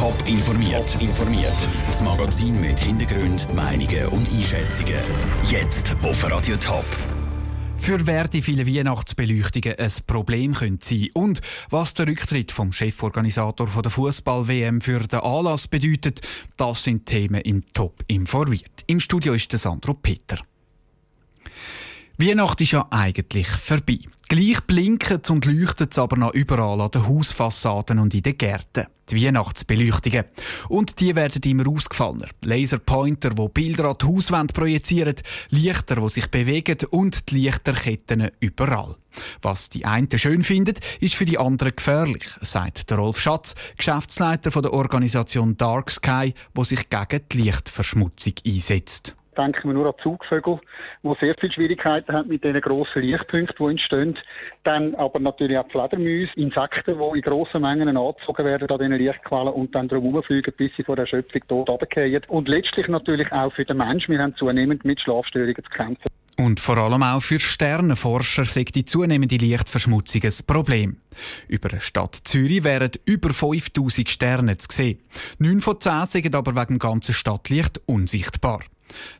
Top informiert. informiert. Das Magazin mit Hintergrund, Meinungen und Einschätzungen. Jetzt auf Radio Top. Für wer die vielen Weihnachtsbeleuchtungen ein Problem können sein und was der Rücktritt vom Cheforganisator der Fußball-WM für den Anlass bedeutet, das sind Themen im Top informiert. Im Studio ist der Sandro Peter. Weihnachten ist ja eigentlich vorbei. Gleich blinken und leuchtet es aber noch überall an den Hausfassaden und in den Gärten. Die Weihnachtsbeleuchtungen. Und die werden immer ausgefallener. Laserpointer, die Bilder an die Hauswand projizieren, Lichter, die sich bewegen und die Lichterketten überall. Was die einen schön finden, ist für die anderen gefährlich, sagt der Rolf Schatz, Geschäftsleiter der Organisation Dark Sky, wo sich gegen die Lichtverschmutzung einsetzt denken wir nur an Zugvögel, die sehr viele Schwierigkeiten haben mit diesen grossen Lichtpunkten, die entstehen. Dann aber natürlich auch Fledermäuse, Insekten, die in grossen Mengen angezogen werden an diesen Lichtquellen und dann drum fliegen, bis sie vor der Schöpfung tot runterfallen. Und letztlich natürlich auch für den Menschen. Wir haben zunehmend mit Schlafstörungen zu kämpfen. Und vor allem auch für Sternenforscher sagt die zunehmende Lichtverschmutzung ein Problem. Über der Stadt Zürich wären über 5000 Sterne zu sehen. Neun von zehn sind aber wegen dem ganzen Stadtlicht unsichtbar.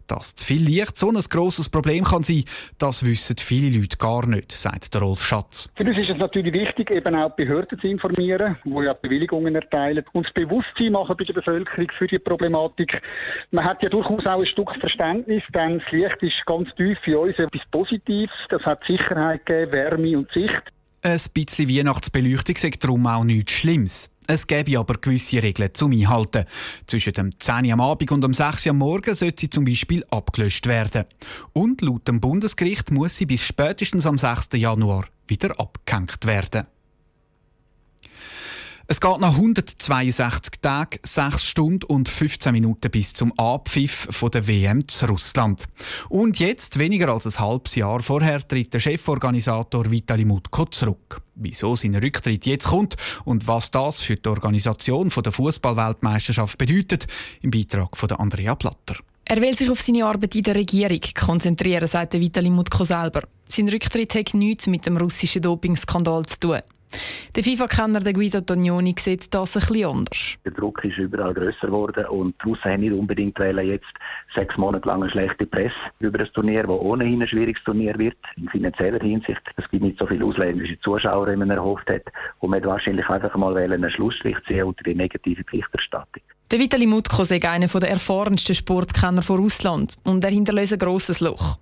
Dass zu viel Licht so ein grosses Problem kann sein, das wissen viele Leute gar nicht, sagt der Rolf Schatz. Für uns ist es natürlich wichtig, eben auch die Behörden zu informieren, die ja Bewilligungen erteilen und das Bewusstsein machen bei der Bevölkerung für die Problematik. Man hat ja durchaus auch ein Stück Verständnis, denn das Licht ist ganz tief für uns etwas Positives. Das hat Sicherheit gegeben, Wärme und Sicht. Ein bisschen Weihnachtsbeleuchtung sagt darum auch nichts Schlimmes. Es gäbe aber gewisse Regeln zum Einhalten. Zwischen dem 10 Uhr am Abend und dem 6 Uhr am Morgen sollte sie zum Beispiel abgelöscht werden. Und laut dem Bundesgericht muss sie bis spätestens am 6. Januar wieder abgehängt werden. Es geht nach 162 Tagen, 6 Stunden und 15 Minuten bis zum Abpfiff der WM zu Russland. Und jetzt, weniger als ein halbes Jahr vorher, tritt der Cheforganisator Vitali Mutko zurück. Wieso sein Rücktritt jetzt kommt und was das für die Organisation der Fußballweltmeisterschaft bedeutet, im Beitrag von Andrea Platter. Er will sich auf seine Arbeit in der Regierung konzentrieren, sagt Vitali Mutko selber. Sein Rücktritt hat nichts mit dem russischen Dopingskandal zu tun. Der FIFA-Kenner Guido Tognoni sieht das ein bisschen anders. Der Druck ist überall grösser geworden und die Russen haben nicht unbedingt wollen, jetzt sechs Monate lang eine schlechte Presse über das Turnier, das ohnehin ein schwieriges Turnier wird, in finanzieller Hinsicht. Es gibt nicht so viele ausländische Zuschauer, wie man erhofft hat und man hat wahrscheinlich einfach mal einen Schlussstrich ziehen unter die negative Berichterstattung. Der Vitali Mutko ist einer der erfahrensten Sportkenner von Russland und er hinterlässt ein grosses Loch.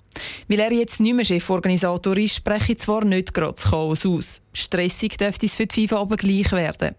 Weil er jetzt nicht mehr Cheforganisator ist, spreche ich zwar nicht gerade das Chaos aus. Stressig dürfte es für die FIFA aber gleich werden.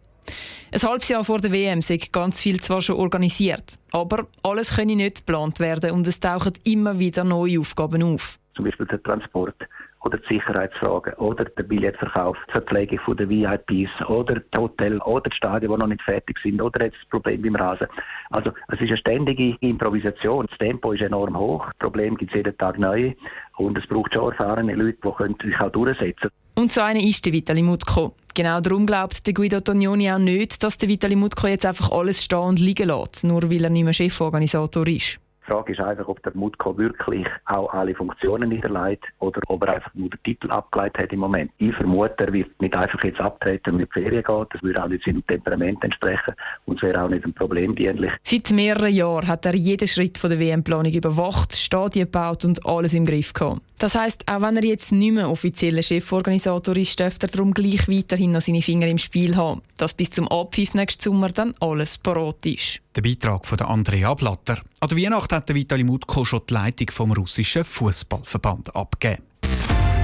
Ein halbes Jahr vor der WM sei ganz viel zwar schon organisiert, aber alles könne nicht geplant werden und es tauchen immer wieder neue Aufgaben auf. Zum Beispiel der Transport oder die Sicherheitsfragen oder der Billetverkauf, die Verpflegung der VIPs oder das Hotel oder die Stadien, die noch nicht fertig sind oder jetzt das Problem beim Rasen. Also es ist eine ständige Improvisation. Das Tempo ist enorm hoch, das Problem gibt es jeden Tag neu und es braucht schon erfahrene Leute, die sich auch durchsetzen können. Und so eine ist der Vitali Mutko. Genau darum glaubt der Guido Tognoni auch nicht, dass der Vitali Mutko jetzt einfach alles stehen und liegen lässt, nur weil er nicht mehr Cheforganisator ist. Die Frage ist einfach, ob der Mutko wirklich auch alle Funktionen niederlegt oder ob er einfach nur den Titel abgeleitet hat im Moment. Ich vermute, er wird nicht einfach jetzt abtreten und in die Ferien gehen. Das würde auch nicht seinem Temperament entsprechen und es wäre auch nicht ein Problem dienlich. Seit mehreren Jahren hat er jeden Schritt von der WM-Planung überwacht, Stadien gebaut und alles im Griff gehabt. Das heißt, auch wenn er jetzt nicht mehr offizieller Cheforganisator ist, dürfte er darum gleich weiterhin noch seine Finger im Spiel haben, dass bis zum Abpfiff nächsten Sommer dann alles parat ist. Der Beitrag von Andrea Blatter. An der Weihnacht hat Vitali Mutko schon die Leitung vom russischen Fußballverband abgegeben.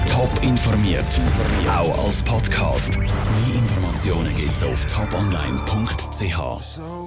Top informiert, auch als Podcast. Mehr Informationen gibt's auf toponline.ch.